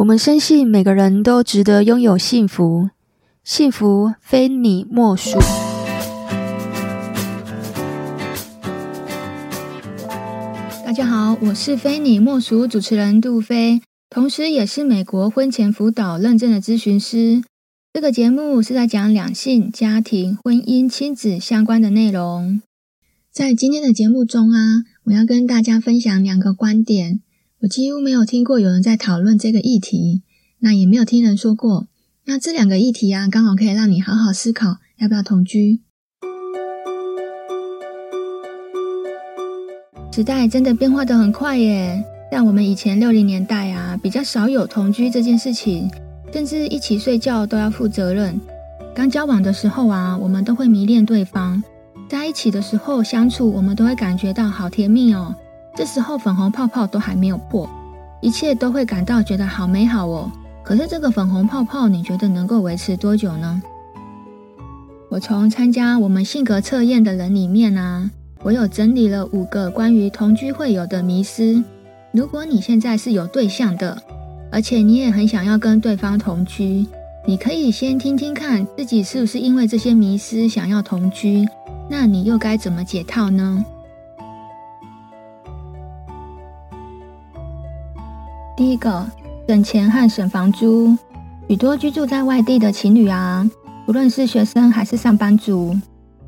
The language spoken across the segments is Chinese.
我们深信每个人都值得拥有幸福，幸福非你莫属。大家好，我是非你莫属主持人杜菲，同时也是美国婚前辅导认证的咨询师。这个节目是在讲两性、家庭、婚姻、亲子相关的内容。在今天的节目中啊，我要跟大家分享两个观点。我几乎没有听过有人在讨论这个议题，那也没有听人说过。那这两个议题啊，刚好可以让你好好思考要不要同居。时代真的变化得很快耶，像我们以前六零年代啊，比较少有同居这件事情，甚至一起睡觉都要负责任。刚交往的时候啊，我们都会迷恋对方，在一起的时候相处，我们都会感觉到好甜蜜哦。这时候粉红泡泡都还没有破，一切都会感到觉得好美好哦。可是这个粉红泡泡，你觉得能够维持多久呢？我从参加我们性格测验的人里面啊，我有整理了五个关于同居会有的迷思。如果你现在是有对象的，而且你也很想要跟对方同居，你可以先听听看自己是不是因为这些迷思想要同居，那你又该怎么解套呢？一个，省钱和省房租。许多居住在外地的情侣啊，不论是学生还是上班族，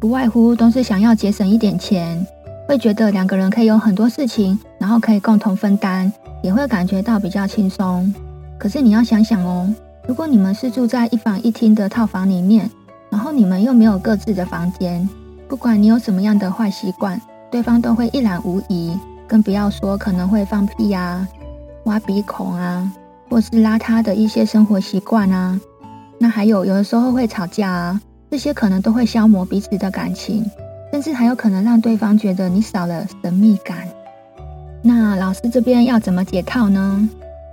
不外乎都是想要节省一点钱，会觉得两个人可以有很多事情，然后可以共同分担，也会感觉到比较轻松。可是你要想想哦，如果你们是住在一房一厅的套房里面，然后你们又没有各自的房间，不管你有什么样的坏习惯，对方都会一览无遗，更不要说可能会放屁呀。挖鼻孔啊，或是邋遢的一些生活习惯啊，那还有有的时候会吵架啊，这些可能都会消磨彼此的感情，甚至还有可能让对方觉得你少了神秘感。那老师这边要怎么解套呢？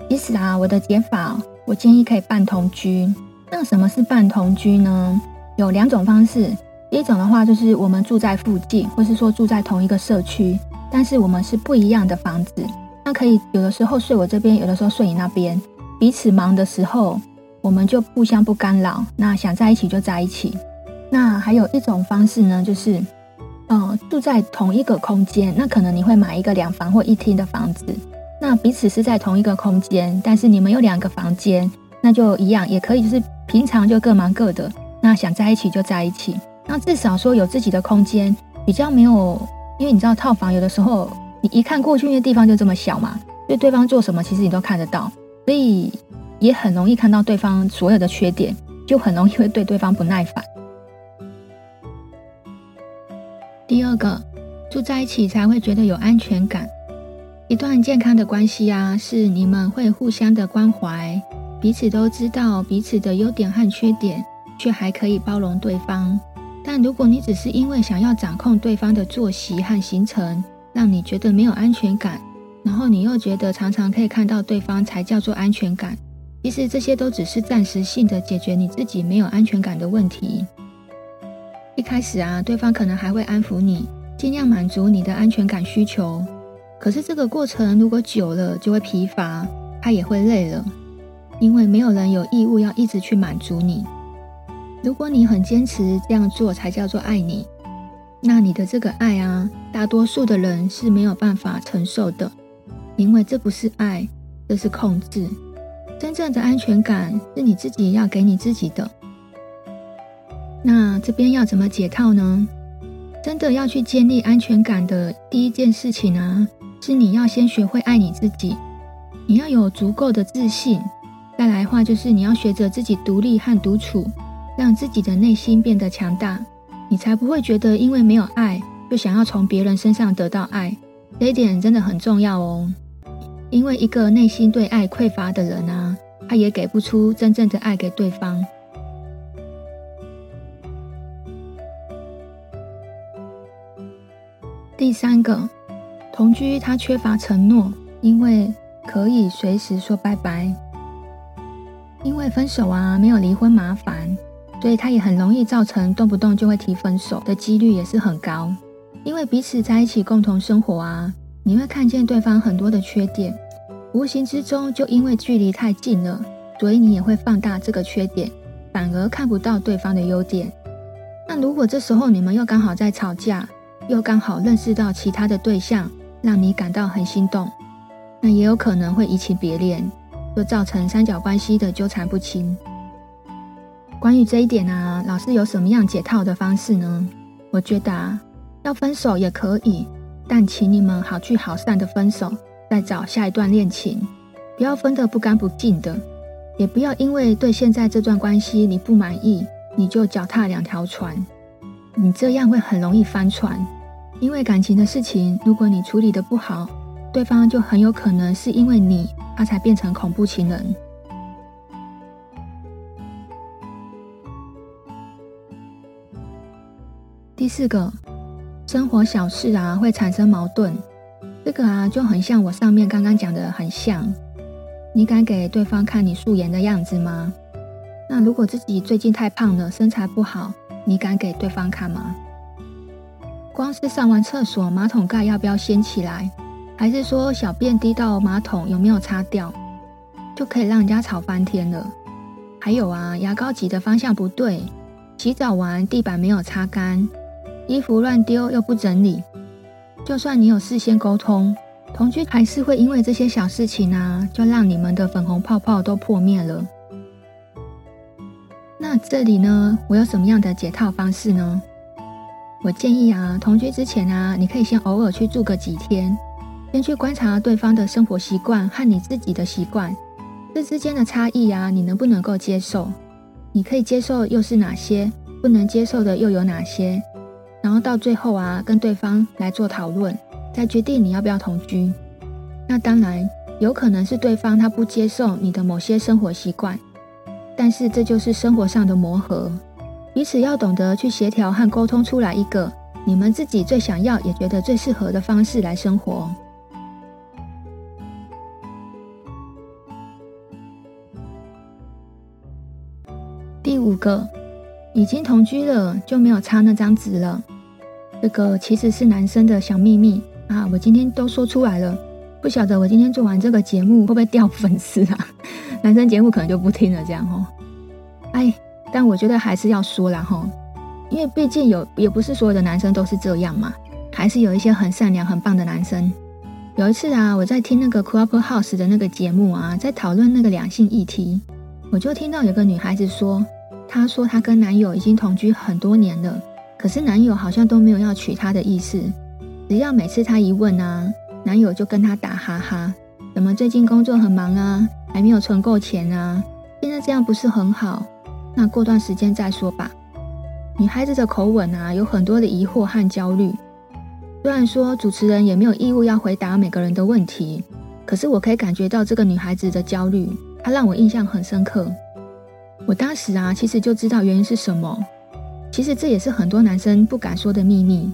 其实啊，我的解法，我建议可以半同居。那什么是半同居呢？有两种方式。第一种的话，就是我们住在附近，或是说住在同一个社区，但是我们是不一样的房子。那可以有的时候睡我这边，有的时候睡你那边。彼此忙的时候，我们就互相不干扰。那想在一起就在一起。那还有一种方式呢，就是，呃，住在同一个空间。那可能你会买一个两房或一厅的房子。那彼此是在同一个空间，但是你们有两个房间，那就一样也可以，就是平常就各忙各的。那想在一起就在一起。那至少说有自己的空间，比较没有，因为你知道套房有的时候。你一看过去，因为地方就这么小嘛，所以对方做什么，其实你都看得到，所以也很容易看到对方所有的缺点，就很容易会对对方不耐烦。第二个，住在一起才会觉得有安全感。一段健康的关系啊，是你们会互相的关怀，彼此都知道彼此的优点和缺点，却还可以包容对方。但如果你只是因为想要掌控对方的作息和行程，让你觉得没有安全感，然后你又觉得常常可以看到对方才叫做安全感。其实这些都只是暂时性的解决你自己没有安全感的问题。一开始啊，对方可能还会安抚你，尽量满足你的安全感需求。可是这个过程如果久了，就会疲乏，他也会累了，因为没有人有义务要一直去满足你。如果你很坚持这样做才叫做爱你。那你的这个爱啊，大多数的人是没有办法承受的，因为这不是爱，这是控制。真正的安全感是你自己要给你自己的。那这边要怎么解套呢？真的要去建立安全感的第一件事情啊，是你要先学会爱你自己，你要有足够的自信。再来的话，就是你要学着自己独立和独处，让自己的内心变得强大。你才不会觉得因为没有爱，就想要从别人身上得到爱，这一点真的很重要哦。因为一个内心对爱匮乏的人啊，他也给不出真正的爱给对方。第三个，同居他缺乏承诺，因为可以随时说拜拜。因为分手啊，没有离婚麻烦。所以他也很容易造成动不动就会提分手的几率也是很高，因为彼此在一起共同生活啊，你会看见对方很多的缺点，无形之中就因为距离太近了，所以你也会放大这个缺点，反而看不到对方的优点。那如果这时候你们又刚好在吵架，又刚好认识到其他的对象，让你感到很心动，那也有可能会移情别恋，就造成三角关系的纠缠不清。关于这一点啊，老师有什么样解套的方式呢？我觉得啊，要分手也可以，但请你们好聚好散的分手，再找下一段恋情，不要分得不干不净的，也不要因为对现在这段关系你不满意，你就脚踏两条船，你这样会很容易翻船。因为感情的事情，如果你处理得不好，对方就很有可能是因为你，他才变成恐怖情人。第四个，生活小事啊会产生矛盾，这个啊就很像我上面刚刚讲的很像。你敢给对方看你素颜的样子吗？那如果自己最近太胖了，身材不好，你敢给对方看吗？光是上完厕所马桶盖要不要掀起来，还是说小便滴到马桶有没有擦掉，就可以让人家吵翻天了。还有啊，牙膏挤的方向不对，洗澡完地板没有擦干。衣服乱丢又不整理，就算你有事先沟通，同居还是会因为这些小事情啊，就让你们的粉红泡泡都破灭了。那这里呢，我有什么样的解套方式呢？我建议啊，同居之前啊，你可以先偶尔去住个几天，先去观察对方的生活习惯和你自己的习惯，这之间的差异啊，你能不能够接受？你可以接受又是哪些？不能接受的又有哪些？然后到最后啊，跟对方来做讨论，再决定你要不要同居。那当然有可能是对方他不接受你的某些生活习惯，但是这就是生活上的磨合，彼此要懂得去协调和沟通出来一个你们自己最想要也觉得最适合的方式来生活。第五个。已经同居了，就没有擦那张纸了。这个其实是男生的小秘密啊！我今天都说出来了，不晓得我今天做完这个节目会不会掉粉丝啊？男生节目可能就不听了，这样哦。哎，但我觉得还是要说啦吼，因为毕竟有也不是所有的男生都是这样嘛，还是有一些很善良、很棒的男生。有一次啊，我在听那个 Clubhouse 的那个节目啊，在讨论那个两性议题，我就听到有个女孩子说。她说她跟男友已经同居很多年了，可是男友好像都没有要娶她的意思。只要每次她一问啊，男友就跟她打哈哈，怎么最近工作很忙啊，还没有存够钱啊？现在这样不是很好？那过段时间再说吧。女孩子的口吻啊，有很多的疑惑和焦虑。虽然说主持人也没有义务要回答每个人的问题，可是我可以感觉到这个女孩子的焦虑，她让我印象很深刻。我当时啊，其实就知道原因是什么。其实这也是很多男生不敢说的秘密，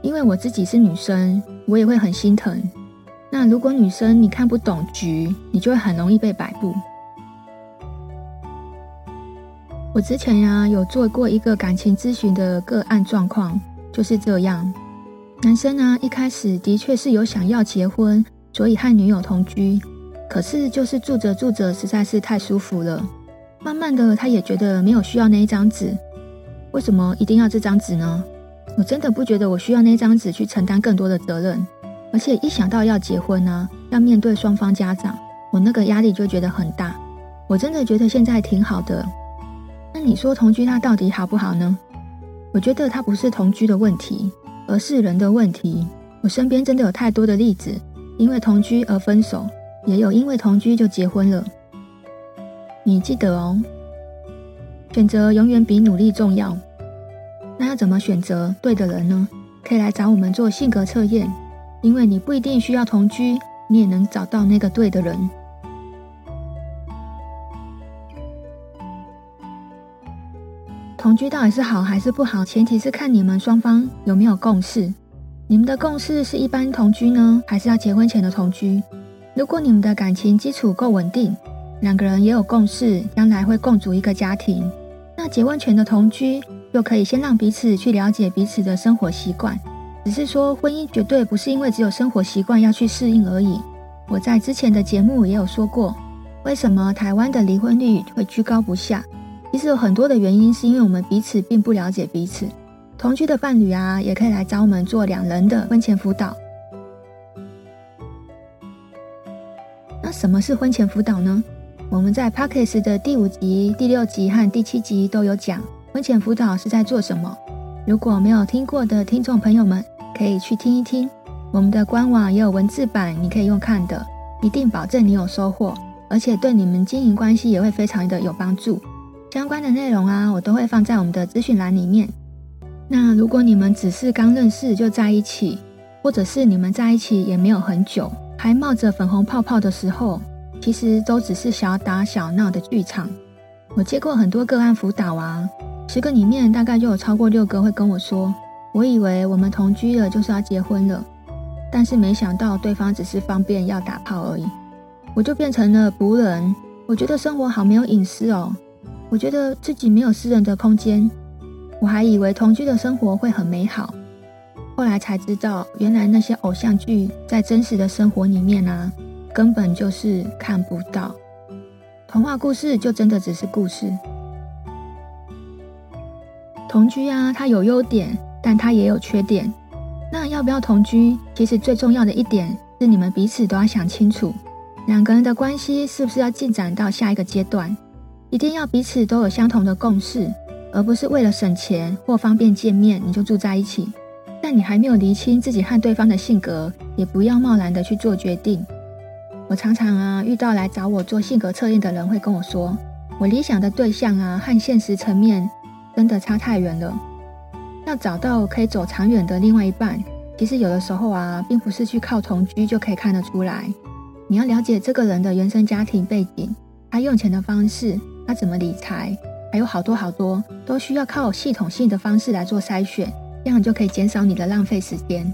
因为我自己是女生，我也会很心疼。那如果女生你看不懂局，你就会很容易被摆布。我之前呀、啊、有做过一个感情咨询的个案状况，就是这样。男生呢、一开始的确是有想要结婚，所以和女友同居，可是就是住着住着实在是太舒服了。慢慢的，他也觉得没有需要那一张纸。为什么一定要这张纸呢？我真的不觉得我需要那张纸去承担更多的责任。而且一想到要结婚呢、要面对双方家长，我那个压力就觉得很大。我真的觉得现在挺好的。那你说同居它到底好不好呢？我觉得它不是同居的问题，而是人的问题。我身边真的有太多的例子，因为同居而分手，也有因为同居就结婚了。你记得哦，选择永远比努力重要。那要怎么选择对的人呢？可以来找我们做性格测验，因为你不一定需要同居，你也能找到那个对的人。同居到底是好还是不好？前提是看你们双方有没有共识。你们的共识是一般同居呢，还是要结婚前的同居？如果你们的感情基础够稳定。两个人也有共识，将来会共组一个家庭。那结婚前的同居，又可以先让彼此去了解彼此的生活习惯。只是说，婚姻绝对不是因为只有生活习惯要去适应而已。我在之前的节目也有说过，为什么台湾的离婚率会居高不下？其实有很多的原因，是因为我们彼此并不了解彼此。同居的伴侣啊，也可以来找我们做两人的婚前辅导。那什么是婚前辅导呢？我们在 Podcast 的第五集、第六集和第七集都有讲婚前辅导是在做什么。如果没有听过的听众朋友们，可以去听一听。我们的官网也有文字版，你可以用看的，一定保证你有收获，而且对你们经营关系也会非常的有帮助。相关的内容啊，我都会放在我们的资讯栏里面。那如果你们只是刚认识就在一起，或者是你们在一起也没有很久，还冒着粉红泡泡的时候，其实都只是小打小闹的剧场。我接过很多个案辅导啊，十个里面大概就有超过六个会跟我说，我以为我们同居了就是要结婚了。但是没想到对方只是方便要打炮而已，我就变成了仆人。我觉得生活好没有隐私哦，我觉得自己没有私人的空间。我还以为同居的生活会很美好，后来才知道，原来那些偶像剧在真实的生活里面啊，根本就是看不到。童话故事就真的只是故事。同居啊，它有优点，但它也有缺点。那要不要同居？其实最重要的一点是，你们彼此都要想清楚，两个人的关系是不是要进展到下一个阶段？一定要彼此都有相同的共识，而不是为了省钱或方便见面你就住在一起。但你还没有厘清自己和对方的性格，也不要贸然的去做决定。我常常啊遇到来找我做性格测验的人会跟我说，我理想的对象啊和现实层面真的差太远了。要找到可以走长远的另外一半，其实有的时候啊，并不是去靠同居就可以看得出来。你要了解这个人的原生家庭背景，他用钱的方式，他怎么理财，还有好多好多，都需要靠系统性的方式来做筛选，这样就可以减少你的浪费时间。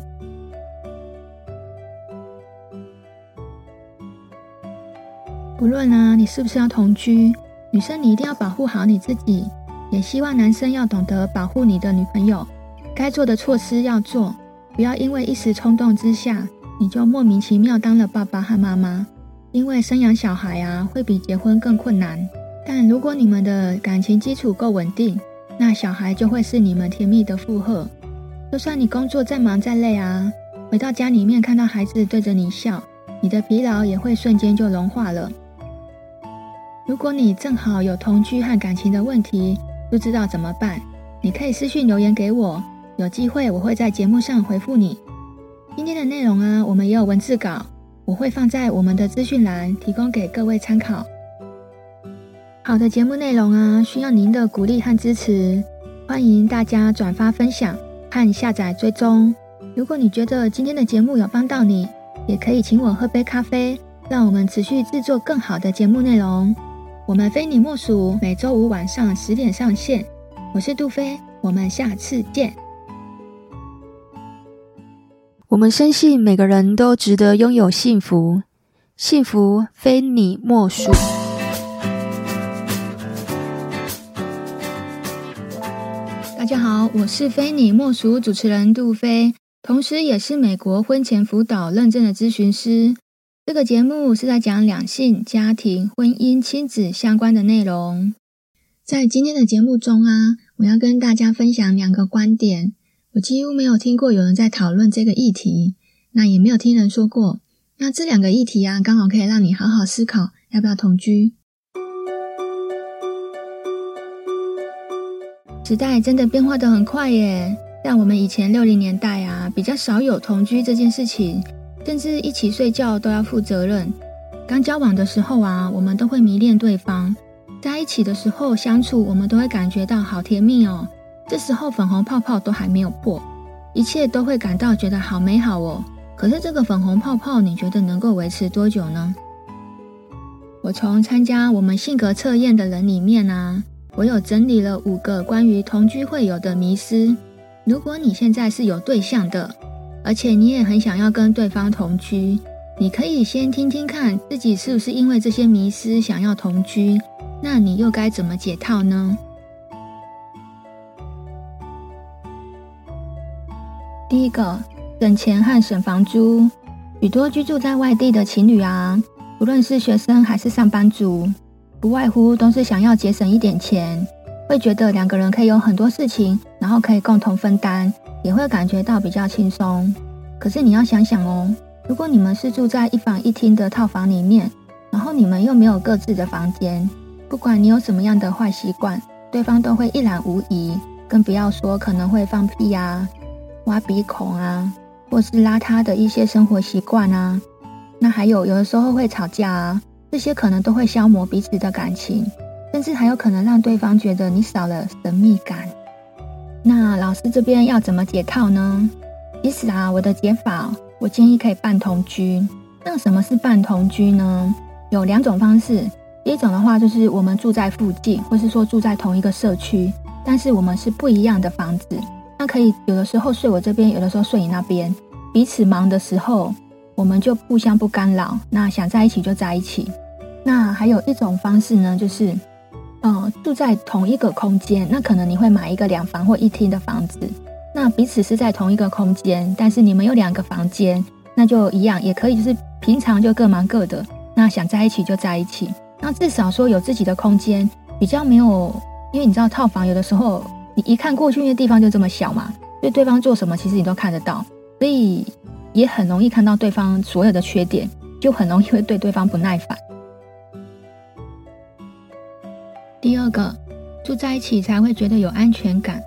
不论啊，你是不是要同居，女生你一定要保护好你自己。也希望男生要懂得保护你的女朋友，该做的措施要做，不要因为一时冲动之下，你就莫名其妙当了爸爸和妈妈。因为生养小孩啊，会比结婚更困难。但如果你们的感情基础够稳定，那小孩就会是你们甜蜜的负荷。就算你工作再忙再累啊，回到家里面看到孩子对着你笑，你的疲劳也会瞬间就融化了。如果你正好有同居和感情的问题，不知道怎么办？你可以私信留言给我，有机会我会在节目上回复你。今天的内容啊，我们也有文字稿，我会放在我们的资讯栏，提供给各位参考。好的节目内容啊，需要您的鼓励和支持，欢迎大家转发分享和下载追踪。如果你觉得今天的节目有帮到你，也可以请我喝杯咖啡，让我们持续制作更好的节目内容。我们非你莫属，每周五晚上十点上线。我是杜飞，我们下次见。我们深信每个人都值得拥有幸福，幸福非你莫属。大家好，我是非你莫属主持人杜飞，同时也是美国婚前辅导认证的咨询师。这个节目是在讲两性、家庭、婚姻、亲子相关的内容。在今天的节目中啊，我要跟大家分享两个观点。我几乎没有听过有人在讨论这个议题，那也没有听人说过。那这两个议题啊，刚好可以让你好好思考要不要同居。时代真的变化得很快耶，像我们以前六零年代啊，比较少有同居这件事情。甚至一起睡觉都要负责任。刚交往的时候啊，我们都会迷恋对方，在一起的时候相处，我们都会感觉到好甜蜜哦。这时候粉红泡泡都还没有破，一切都会感到觉得好美好哦。可是这个粉红泡泡，你觉得能够维持多久呢？我从参加我们性格测验的人里面啊，我有整理了五个关于同居会有的迷思。如果你现在是有对象的，而且你也很想要跟对方同居，你可以先听听看自己是不是因为这些迷思想要同居，那你又该怎么解套呢？第一个，省钱和省房租。许多居住在外地的情侣啊，不论是学生还是上班族，不外乎都是想要节省一点钱，会觉得两个人可以有很多事情，然后可以共同分担，也会感觉到比较轻松。可是你要想想哦，如果你们是住在一房一厅的套房里面，然后你们又没有各自的房间，不管你有什么样的坏习惯，对方都会一览无遗，更不要说可能会放屁啊、挖鼻孔啊。或是邋遢的一些生活习惯啊，那还有有的时候会吵架啊，这些可能都会消磨彼此的感情，甚至还有可能让对方觉得你少了神秘感。那老师这边要怎么解套呢？其实啊，我的解法，我建议可以半同居。那什么是半同居呢？有两种方式。一种的话，就是我们住在附近，或是说住在同一个社区，但是我们是不一样的房子。那可以有的时候睡我这边，有的时候睡你那边。彼此忙的时候，我们就互相不干扰。那想在一起就在一起。那还有一种方式呢，就是，呃，住在同一个空间。那可能你会买一个两房或一厅的房子。那彼此是在同一个空间，但是你们有两个房间，那就一样，也可以就是平常就各忙各的。那想在一起就在一起。那至少说有自己的空间，比较没有，因为你知道套房有的时候。你一看过去，那地方就这么小嘛，所以对方做什么，其实你都看得到，所以也很容易看到对方所有的缺点，就很容易会对对方不耐烦。第二个，住在一起才会觉得有安全感。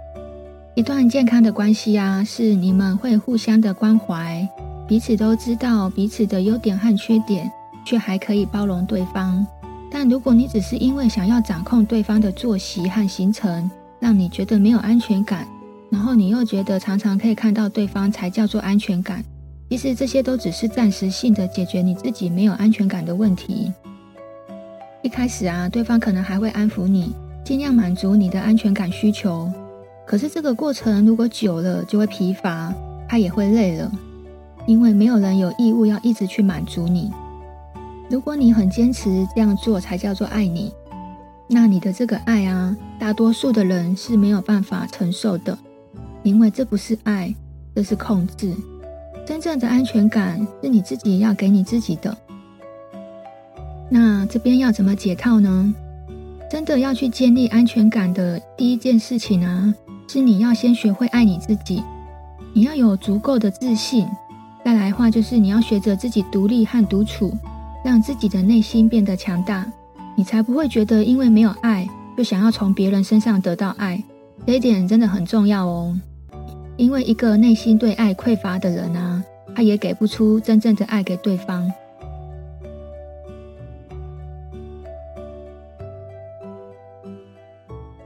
一段健康的关系啊，是你们会互相的关怀，彼此都知道彼此的优点和缺点，却还可以包容对方。但如果你只是因为想要掌控对方的作息和行程，让你觉得没有安全感，然后你又觉得常常可以看到对方才叫做安全感。其实这些都只是暂时性的解决你自己没有安全感的问题。一开始啊，对方可能还会安抚你，尽量满足你的安全感需求。可是这个过程如果久了，就会疲乏，他也会累了，因为没有人有义务要一直去满足你。如果你很坚持这样做才叫做爱你。那你的这个爱啊，大多数的人是没有办法承受的，因为这不是爱，这是控制。真正的安全感是你自己要给你自己的。那这边要怎么解套呢？真的要去建立安全感的第一件事情啊，是你要先学会爱你自己，你要有足够的自信。再来的话，就是你要学着自己独立和独处，让自己的内心变得强大。你才不会觉得因为没有爱，就想要从别人身上得到爱，这一点真的很重要哦。因为一个内心对爱匮乏的人啊，他也给不出真正的爱给对方。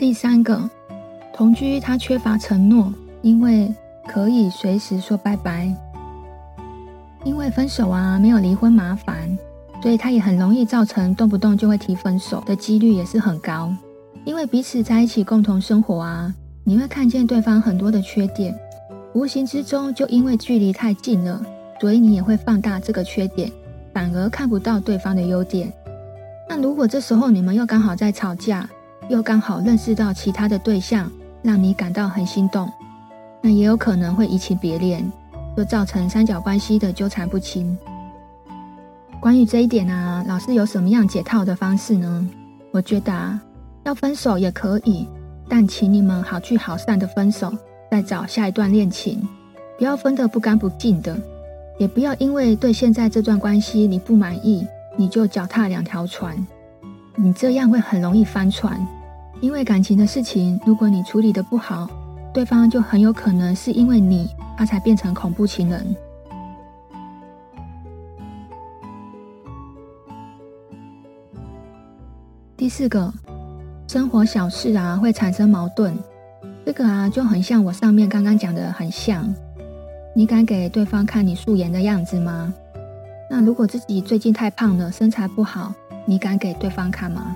第三个，同居他缺乏承诺，因为可以随时说拜拜。因为分手啊，没有离婚麻烦。所以他也很容易造成动不动就会提分手的几率也是很高，因为彼此在一起共同生活啊，你会看见对方很多的缺点，无形之中就因为距离太近了，所以你也会放大这个缺点，反而看不到对方的优点。那如果这时候你们又刚好在吵架，又刚好认识到其他的对象，让你感到很心动，那也有可能会移情别恋，就造成三角关系的纠缠不清。关于这一点啊，老师有什么样解套的方式呢？我觉得啊，要分手也可以，但请你们好聚好散的分手，再找下一段恋情，不要分得不干不净的，也不要因为对现在这段关系你不满意，你就脚踏两条船，你这样会很容易翻船。因为感情的事情，如果你处理得不好，对方就很有可能是因为你，他才变成恐怖情人。第四个，生活小事啊会产生矛盾，这个啊就很像我上面刚刚讲的很像。你敢给对方看你素颜的样子吗？那如果自己最近太胖了，身材不好，你敢给对方看吗？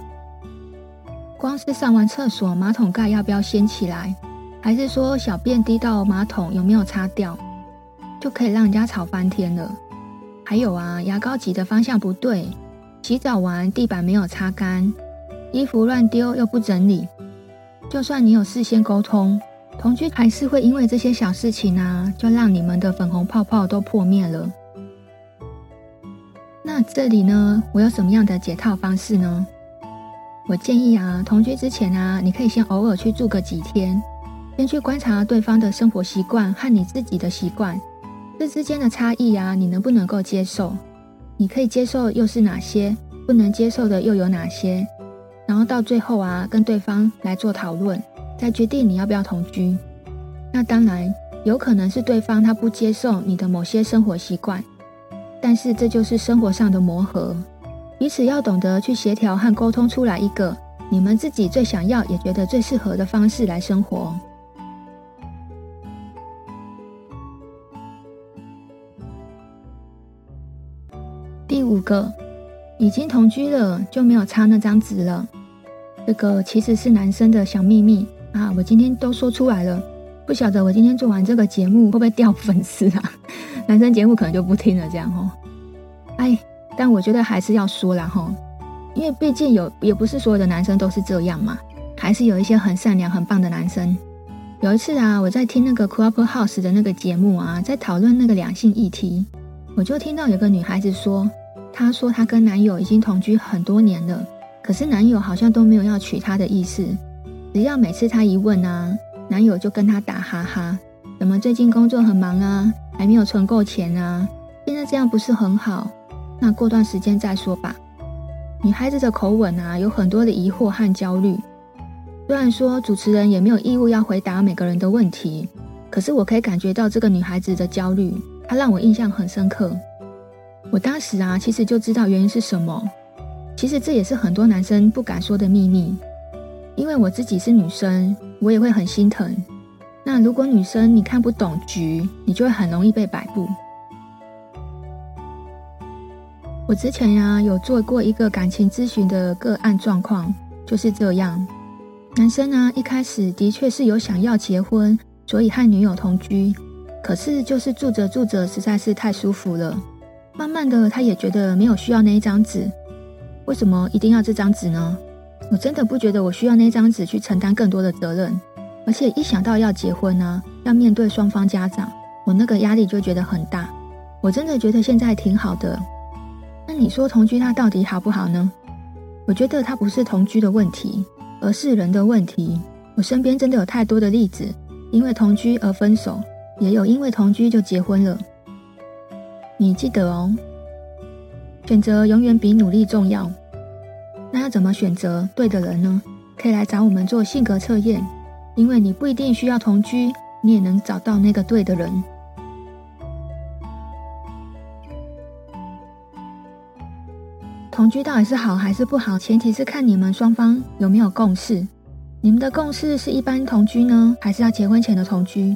光是上完厕所马桶盖要不要掀起来，还是说小便滴到马桶有没有擦掉，就可以让人家吵翻天了。还有啊，牙膏挤的方向不对，洗澡完地板没有擦干。衣服乱丢又不整理，就算你有事先沟通，同居还是会因为这些小事情啊，就让你们的粉红泡泡都破灭了。那这里呢，我有什么样的解套方式呢？我建议啊，同居之前啊，你可以先偶尔去住个几天，先去观察对方的生活习惯和你自己的习惯，这之间的差异啊，你能不能够接受？你可以接受又是哪些？不能接受的又有哪些？然后到最后啊，跟对方来做讨论，再决定你要不要同居。那当然有可能是对方他不接受你的某些生活习惯，但是这就是生活上的磨合。彼此要懂得去协调和沟通出来一个你们自己最想要也觉得最适合的方式来生活。第五个，已经同居了就没有差那张纸了。这个其实是男生的小秘密啊，我今天都说出来了。不晓得我今天做完这个节目会不会掉粉丝啊？男生节目可能就不听了，这样哦。哎。但我觉得还是要说啦齁，因为毕竟有也不是所有的男生都是这样嘛，还是有一些很善良、很棒的男生。有一次啊，我在听那个 Clubhouse 的那个节目啊，在讨论那个两性议题，我就听到有个女孩子说，她说她跟男友已经同居很多年了，可是男友好像都没有要娶她的意思，只要每次她一问啊，男友就跟她打哈哈，怎么最近工作很忙啊，还没有存够钱啊，现在这样不是很好？那过段时间再说吧。女孩子的口吻啊，有很多的疑惑和焦虑。虽然说主持人也没有义务要回答每个人的问题，可是我可以感觉到这个女孩子的焦虑，她让我印象很深刻。我当时啊，其实就知道原因是什么。其实这也是很多男生不敢说的秘密。因为我自己是女生，我也会很心疼。那如果女生你看不懂局，你就会很容易被摆布。我之前呀、有做过一个感情咨询的个案状况，就是这样。男生呢、一开始的确是有想要结婚，所以和女友同居。可是就是住着住着实在是太舒服了，慢慢的他也觉得没有需要那一张纸。为什么一定要这张纸呢？我真的不觉得我需要那张纸去承担更多的责任，而且一想到要结婚呢、要面对双方家长，我那个压力就觉得很大。我真的觉得现在挺好的。那你说同居它到底好不好呢？我觉得它不是同居的问题，而是人的问题。我身边真的有太多的例子，因为同居而分手，也有因为同居就结婚了。你记得哦，选择永远比努力重要。那要怎么选择对的人呢？可以来找我们做性格测验，因为你不一定需要同居，你也能找到那个对的人。同居到底是好还是不好？前提是看你们双方有没有共识。你们的共识是一般同居呢，还是要结婚前的同居？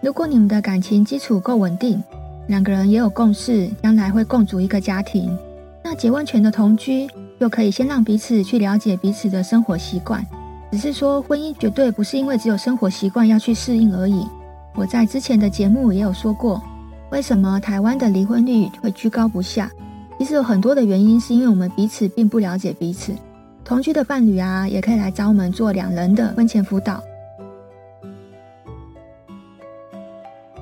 如果你们的感情基础够稳定，两个人也有共识，将来会共组一个家庭，那结婚前的同居又可以先让彼此去了解彼此的生活习惯。只是说，婚姻绝对不是因为只有生活习惯要去适应而已。我在之前的节目也有说过，为什么台湾的离婚率会居高不下？其实有很多的原因，是因为我们彼此并不了解彼此。同居的伴侣啊，也可以来找我们做两人的婚前辅导。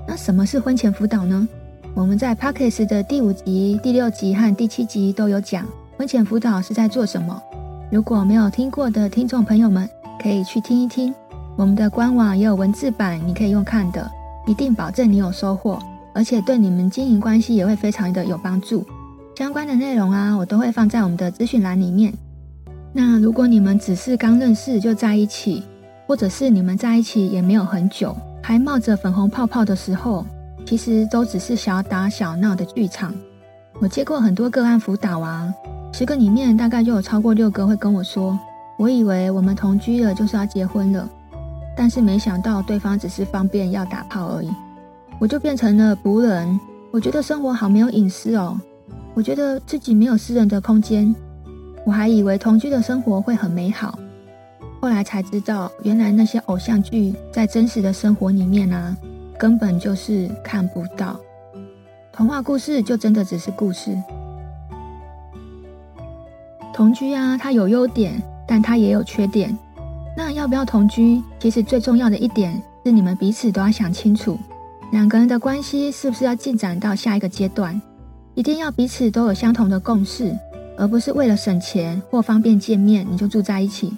那什么是婚前辅导呢？我们在 Podcast 的第五集、第六集和第七集都有讲婚前辅导是在做什么。如果没有听过的听众朋友们，可以去听一听。我们的官网也有文字版，你可以用看的，一定保证你有收获，而且对你们经营关系也会非常的有帮助。相关的内容啊，我都会放在我们的资讯栏里面。那如果你们只是刚认识就在一起，或者是你们在一起也没有很久，还冒着粉红泡泡的时候，其实都只是小打小闹的剧场。我接过很多个案辅导啊，十个里面大概就有超过六个会跟我说：“我以为我们同居了就是要结婚了，但是没想到对方只是方便要打炮而已，我就变成了仆人。我觉得生活好没有隐私哦。”我觉得自己没有私人的空间，我还以为同居的生活会很美好，后来才知道，原来那些偶像剧在真实的生活里面啊，根本就是看不到。童话故事就真的只是故事。同居啊，它有优点，但它也有缺点。那要不要同居？其实最重要的一点是，你们彼此都要想清楚，两个人的关系是不是要进展到下一个阶段。一定要彼此都有相同的共识，而不是为了省钱或方便见面你就住在一起。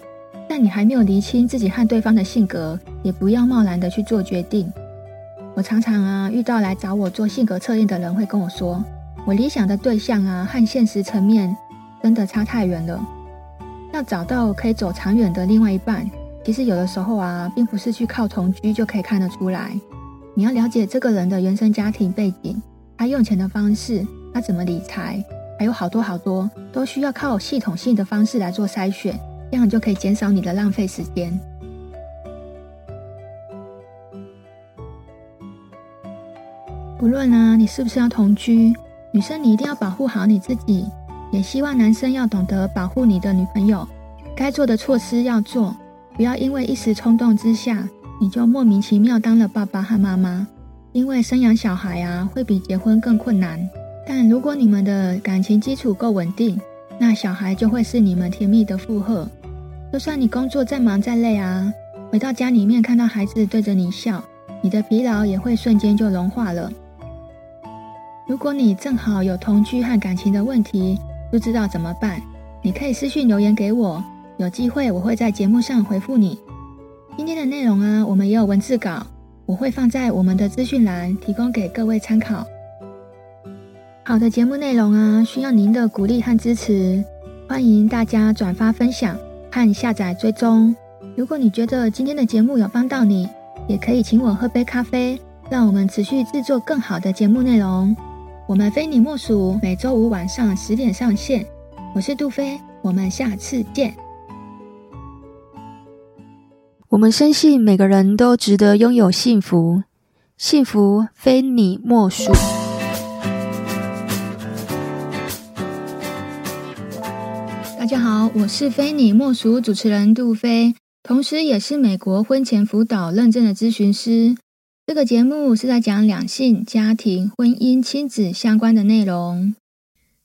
但你还没有厘清自己和对方的性格，也不要贸然的去做决定。我常常啊遇到来找我做性格测验的人，会跟我说，我理想的对象啊和现实层面真的差太远了。要找到可以走长远的另外一半，其实有的时候啊，并不是去靠同居就可以看得出来。你要了解这个人的原生家庭背景，他用钱的方式，他怎么理财，还有好多好多，都需要靠系统性的方式来做筛选，这样就可以减少你的浪费时间。不论啊，你是不是要同居，女生你一定要保护好你自己，也希望男生要懂得保护你的女朋友，该做的措施要做，不要因为一时冲动之下，你就莫名其妙当了爸爸和妈妈。因为生养小孩啊，会比结婚更困难。但如果你们的感情基础够稳定，那小孩就会是你们甜蜜的负荷。就算你工作再忙再累啊，回到家里面看到孩子对着你笑，你的疲劳也会瞬间就融化了。如果你正好有同居和感情的问题，不知道怎么办，你可以私信留言给我，有机会我会在节目上回复你。今天的内容啊，我们也有文字稿。我会放在我们的资讯栏，提供给各位参考。好的节目内容啊，需要您的鼓励和支持，欢迎大家转发分享和下载追踪。如果你觉得今天的节目有帮到你，也可以请我喝杯咖啡，让我们持续制作更好的节目内容。我们非你莫属，每周五晚上十点上线。我是杜飞，我们下次见。我们深信每个人都值得拥有幸福，幸福非你莫属。大家好，我是非你莫属主持人杜飞，同时也是美国婚前辅导认证的咨询师。这个节目是在讲两性、家庭、婚姻、亲子相关的内容。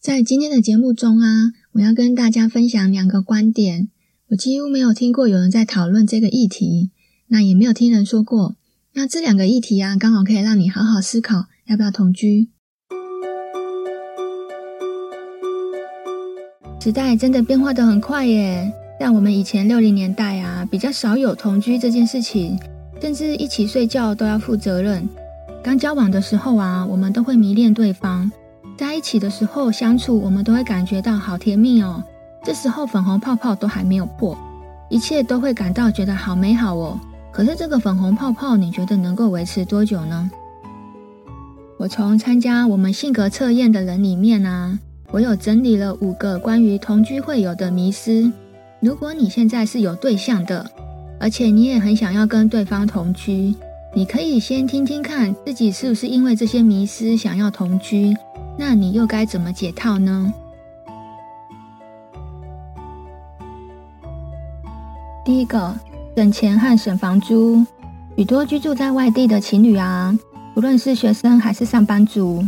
在今天的节目中啊，我要跟大家分享两个观点。我几乎没有听过有人在讨论这个议题，那也没有听人说过。那这两个议题啊，刚好可以让你好好思考要不要同居。时代真的变化得很快耶，像我们以前六零年代啊，比较少有同居这件事情，甚至一起睡觉都要负责任。刚交往的时候啊，我们都会迷恋对方，在一起的时候相处，我们都会感觉到好甜蜜哦。这时候粉红泡泡都还没有破，一切都会感到觉得好美好哦。可是这个粉红泡泡，你觉得能够维持多久呢？我从参加我们性格测验的人里面啊，我有整理了五个关于同居会有的迷思。如果你现在是有对象的，而且你也很想要跟对方同居，你可以先听听看自己是不是因为这些迷失想要同居，那你又该怎么解套呢？第一个，省钱和省房租。许多居住在外地的情侣啊，不论是学生还是上班族，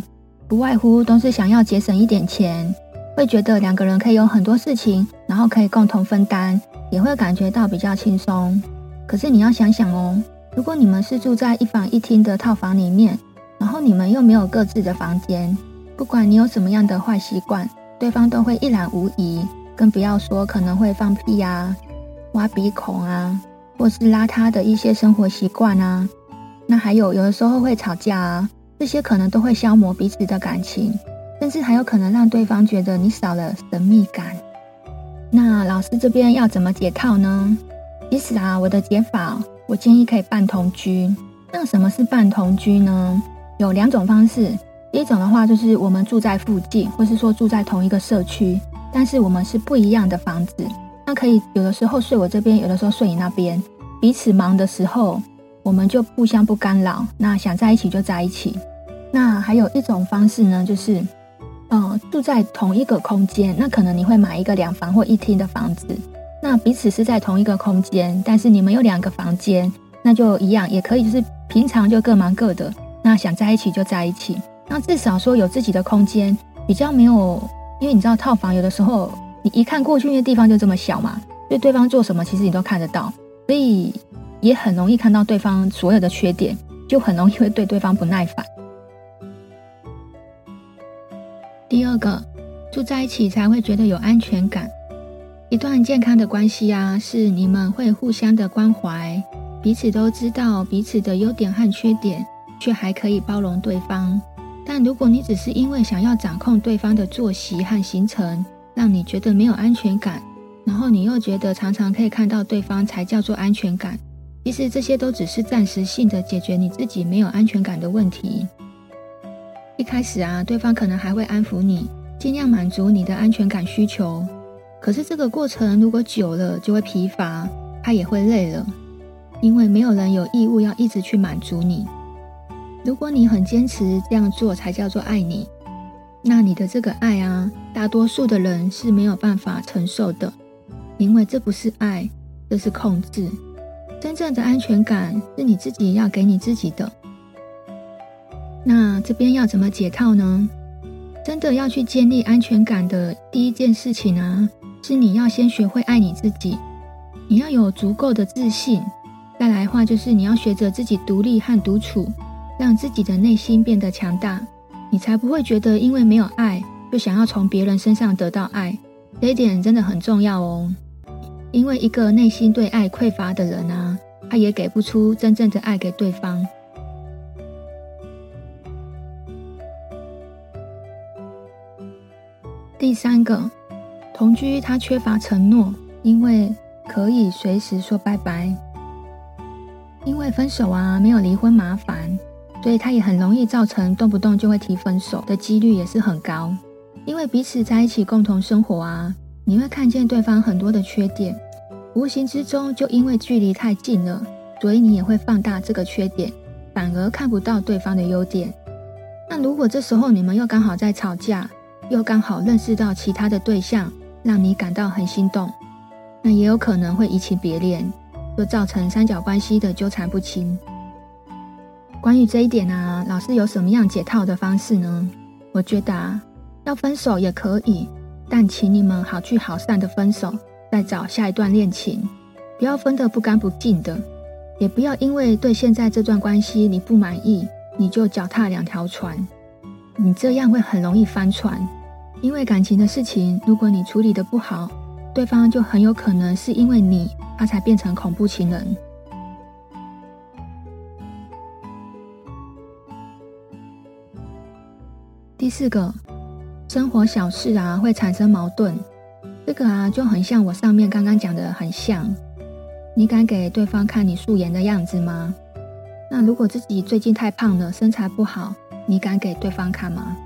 不外乎都是想要节省一点钱，会觉得两个人可以有很多事情，然后可以共同分担，也会感觉到比较轻松。可是你要想想哦，如果你们是住在一房一厅的套房里面，然后你们又没有各自的房间，不管你有什么样的坏习惯，对方都会一览无遗，更不要说可能会放屁呀、啊。挖鼻孔啊，或是邋遢的一些生活习惯啊，那还有有的时候会吵架啊，这些可能都会消磨彼此的感情，甚至还有可能让对方觉得你少了神秘感。那老师这边要怎么解套呢？其实啊，我的解法，我建议可以半同居。那什么是半同居呢？有两种方式，一种的话就是我们住在附近，或是说住在同一个社区，但是我们是不一样的房子。那可以有的时候睡我这边，有的时候睡你那边。彼此忙的时候，我们就互相不干扰。那想在一起就在一起。那还有一种方式呢，就是，呃，住在同一个空间。那可能你会买一个两房或一厅的房子。那彼此是在同一个空间，但是你们有两个房间，那就一样，也可以就是平常就各忙各的。那想在一起就在一起。那至少说有自己的空间，比较没有，因为你知道套房有的时候。你一看过去，那地方就这么小嘛，对对方做什么，其实你都看得到，所以也很容易看到对方所有的缺点，就很容易会对对方不耐烦。第二个，住在一起才会觉得有安全感。一段健康的关系啊，是你们会互相的关怀，彼此都知道彼此的优点和缺点，却还可以包容对方。但如果你只是因为想要掌控对方的作息和行程，让你觉得没有安全感，然后你又觉得常常可以看到对方才叫做安全感，其实这些都只是暂时性的解决你自己没有安全感的问题。一开始啊，对方可能还会安抚你，尽量满足你的安全感需求。可是这个过程如果久了，就会疲乏，他也会累了，因为没有人有义务要一直去满足你。如果你很坚持这样做才叫做爱你。那你的这个爱啊，大多数的人是没有办法承受的，因为这不是爱，这是控制。真正的安全感是你自己要给你自己的。那这边要怎么解套呢？真的要去建立安全感的第一件事情啊，是你要先学会爱你自己，你要有足够的自信。再来的话，就是你要学着自己独立和独处，让自己的内心变得强大。你才不会觉得因为没有爱，就想要从别人身上得到爱，这一点真的很重要哦。因为一个内心对爱匮乏的人啊，他也给不出真正的爱给对方。第三个，同居他缺乏承诺，因为可以随时说拜拜。因为分手啊，没有离婚麻烦。所以他也很容易造成动不动就会提分手的几率也是很高，因为彼此在一起共同生活啊，你会看见对方很多的缺点，无形之中就因为距离太近了，所以你也会放大这个缺点，反而看不到对方的优点。那如果这时候你们又刚好在吵架，又刚好认识到其他的对象，让你感到很心动，那也有可能会移情别恋，就造成三角关系的纠缠不清。关于这一点啊，老师有什么样解套的方式呢？我觉得啊，要分手也可以，但请你们好聚好散的分手，再找下一段恋情，不要分得不干不净的，也不要因为对现在这段关系你不满意，你就脚踏两条船，你这样会很容易翻船，因为感情的事情，如果你处理得不好，对方就很有可能是因为你，他才变成恐怖情人。第四个，生活小事啊会产生矛盾，这个啊就很像我上面刚刚讲的很像。你敢给对方看你素颜的样子吗？那如果自己最近太胖了，身材不好，你敢给对方看吗？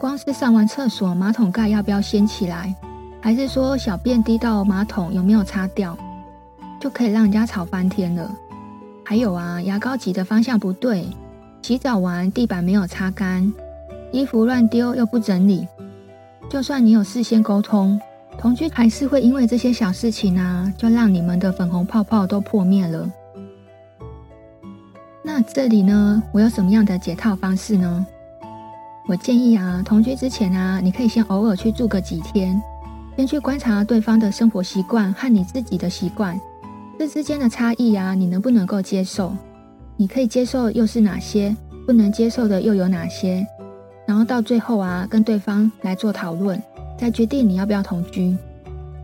光是上完厕所马桶盖要不要掀起来，还是说小便滴到马桶有没有擦掉，就可以让人家吵翻天了。还有啊，牙膏挤的方向不对，洗澡完地板没有擦干。衣服乱丢又不整理，就算你有事先沟通，同居还是会因为这些小事情啊，就让你们的粉红泡泡都破灭了。那这里呢，我有什么样的解套方式呢？我建议啊，同居之前啊，你可以先偶尔去住个几天，先去观察对方的生活习惯和你自己的习惯，这之间的差异啊，你能不能够接受？你可以接受又是哪些？不能接受的又有哪些？然后到最后啊，跟对方来做讨论，再决定你要不要同居。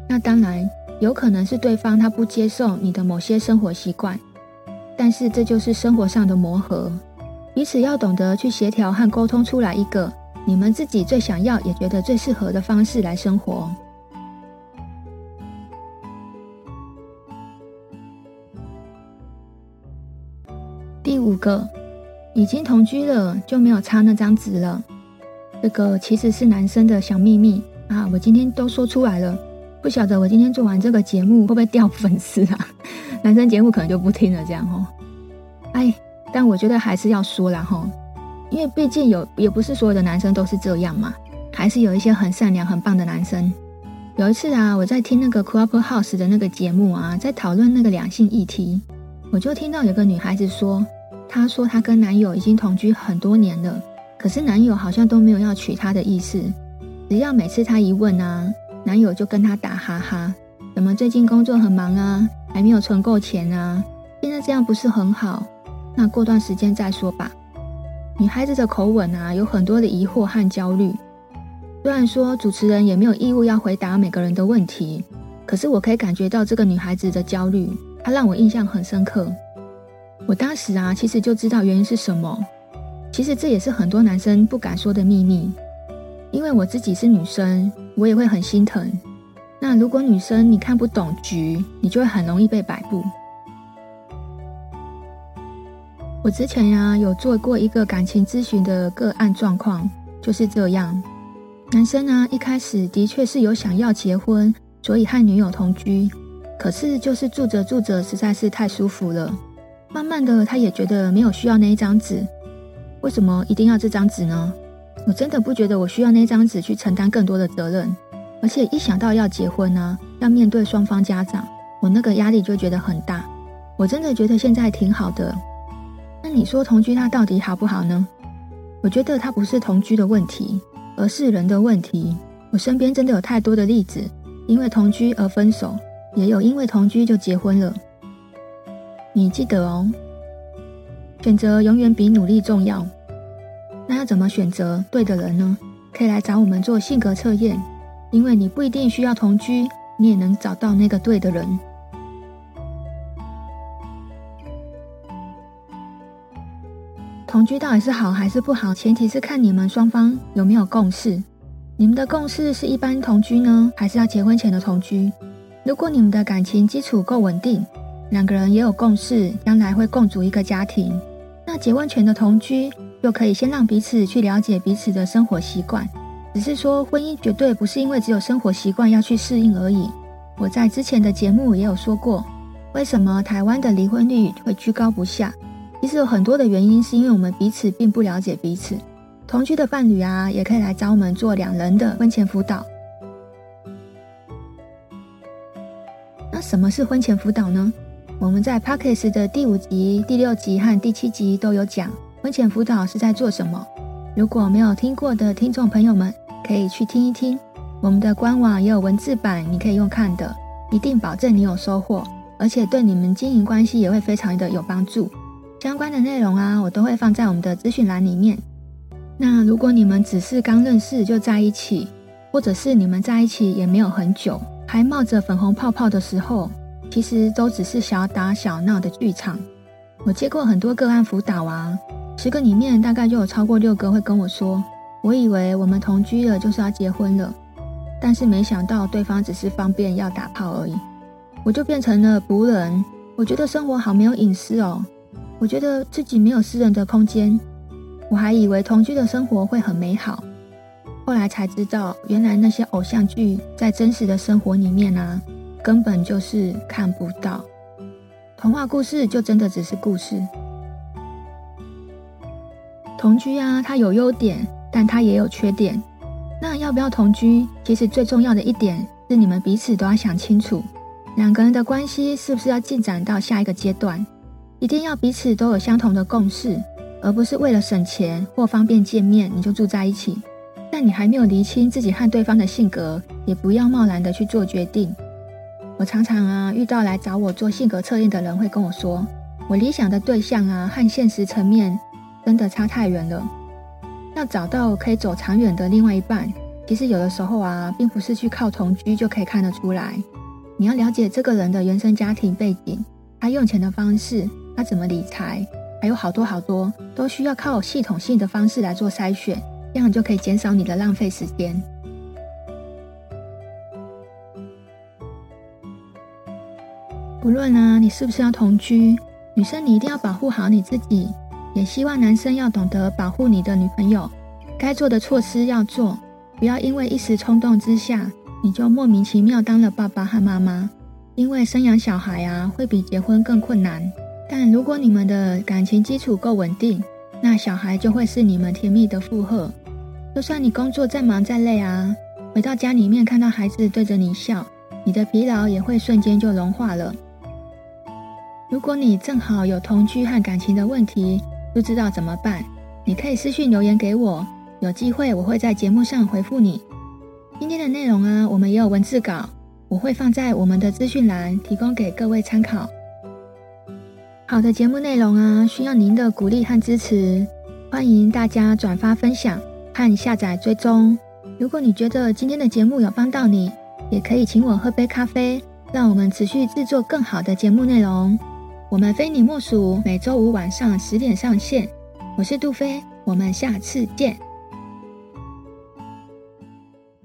那当然有可能是对方他不接受你的某些生活习惯，但是这就是生活上的磨合，彼此要懂得去协调和沟通出来一个你们自己最想要也觉得最适合的方式来生活。第五个，已经同居了就没有差那张纸了。这个其实是男生的小秘密啊！我今天都说出来了，不晓得我今天做完这个节目会不会掉粉丝啊？男生节目可能就不听了，这样哦。哎，但我觉得还是要说啦吼，因为毕竟有也不是所有的男生都是这样嘛，还是有一些很善良、很棒的男生。有一次啊，我在听那个 Clubhouse 的那个节目啊，在讨论那个两性议题，我就听到有个女孩子说，她说她跟男友已经同居很多年了。可是男友好像都没有要娶她的意思，只要每次她一问啊，男友就跟她打哈哈，怎么最近工作很忙啊，还没有存够钱啊？现在这样不是很好？那过段时间再说吧。女孩子的口吻啊，有很多的疑惑和焦虑，虽然说主持人也没有义务要回答每个人的问题，可是我可以感觉到这个女孩子的焦虑，她让我印象很深刻。我当时啊，其实就知道原因是什么。其实这也是很多男生不敢说的秘密，因为我自己是女生，我也会很心疼。那如果女生你看不懂局，你就会很容易被摆布。我之前呀、有做过一个感情咨询的个案状况，就是这样。男生呢、一开始的确是有想要结婚，所以和女友同居。可是就是住着住着实在是太舒服了，慢慢的他也觉得没有需要那一张纸。为什么一定要这张纸呢？我真的不觉得我需要那张纸去承担更多的责任，而且一想到要结婚呢、要面对双方家长，我那个压力就觉得很大。我真的觉得现在挺好的。那你说同居它到底好不好呢？我觉得它不是同居的问题，而是人的问题。我身边真的有太多的例子，因为同居而分手，也有因为同居就结婚了。你记得哦，选择永远比努力重要。那要怎么选择对的人呢？可以来找我们做性格测验，因为你不一定需要同居，你也能找到那个对的人。同居到底是好还是不好？前提是看你们双方有没有共识。你们的共识是一般同居呢，还是要结婚前的同居？如果你们的感情基础够稳定，两个人也有共识，将来会共组一个家庭，那结婚前的同居又可以先让彼此去了解彼此的生活习惯。只是说，婚姻绝对不是因为只有生活习惯要去适应而已。我在之前的节目也有说过，为什么台湾的离婚率会居高不下？其实有很多的原因，是因为我们彼此并不了解彼此。同居的伴侣啊，也可以来找我们做两人的婚前辅导。那什么是婚前辅导呢？我们在 Podcast 的第五集、第六集和第七集都有讲婚前辅导是在做什么。如果没有听过的听众朋友们，可以去听一听。我们的官网也有文字版，你可以用看的，一定保证你有收获，而且对你们经营关系也会非常的有帮助。相关的内容啊，我都会放在我们的资讯栏里面。那如果你们只是刚认识就在一起，或者是你们在一起也没有很久，还冒着粉红泡泡的时候，其实都只是小打小闹的剧场。我接过很多个案辅导啊，十个里面大概就有超过六个会跟我说：“我以为我们同居了就是要结婚了，但是没想到对方只是方便要打炮而已。”我就变成了仆人，我觉得生活好没有隐私哦。我觉得自己没有私人的空间，我还以为同居的生活会很美好，后来才知道，原来那些偶像剧在真实的生活里面啊，根本就是看不到。童话故事就真的只是故事。同居啊，它有优点，但它也有缺点。那要不要同居？其实最重要的一点是你们彼此都要想清楚，两个人的关系是不是要进展到下一个阶段。一定要彼此都有相同的共识，而不是为了省钱或方便见面你就住在一起。但你还没有厘清自己和对方的性格，也不要贸然的去做决定。我常常啊遇到来找我做性格测验的人会跟我说，我理想的对象啊和现实层面真的差太远了。要找到可以走长远的另外一半，其实有的时候啊并不是去靠同居就可以看得出来。你要了解这个人的原生家庭背景，他用钱的方式。他怎么理财，还有好多好多，都需要靠系统性的方式来做筛选，这样就可以减少你的浪费时间。不论啊，你是不是要同居，女生你一定要保护好你自己，也希望男生要懂得保护你的女朋友，该做的措施要做，不要因为一时冲动之下，你就莫名其妙当了爸爸和妈妈，因为生养小孩啊，会比结婚更困难。但如果你们的感情基础够稳定，那小孩就会是你们甜蜜的负荷。就算你工作再忙再累啊，回到家里面看到孩子对着你笑，你的疲劳也会瞬间就融化了。如果你正好有同居和感情的问题，不知道怎么办，你可以私信留言给我，有机会我会在节目上回复你。今天的内容啊，我们也有文字稿，我会放在我们的资讯栏，提供给各位参考。好的节目内容啊，需要您的鼓励和支持，欢迎大家转发分享和下载追踪。如果你觉得今天的节目有帮到你，也可以请我喝杯咖啡，让我们持续制作更好的节目内容。我们非你莫属每周五晚上十点上线，我是杜飞，我们下次见。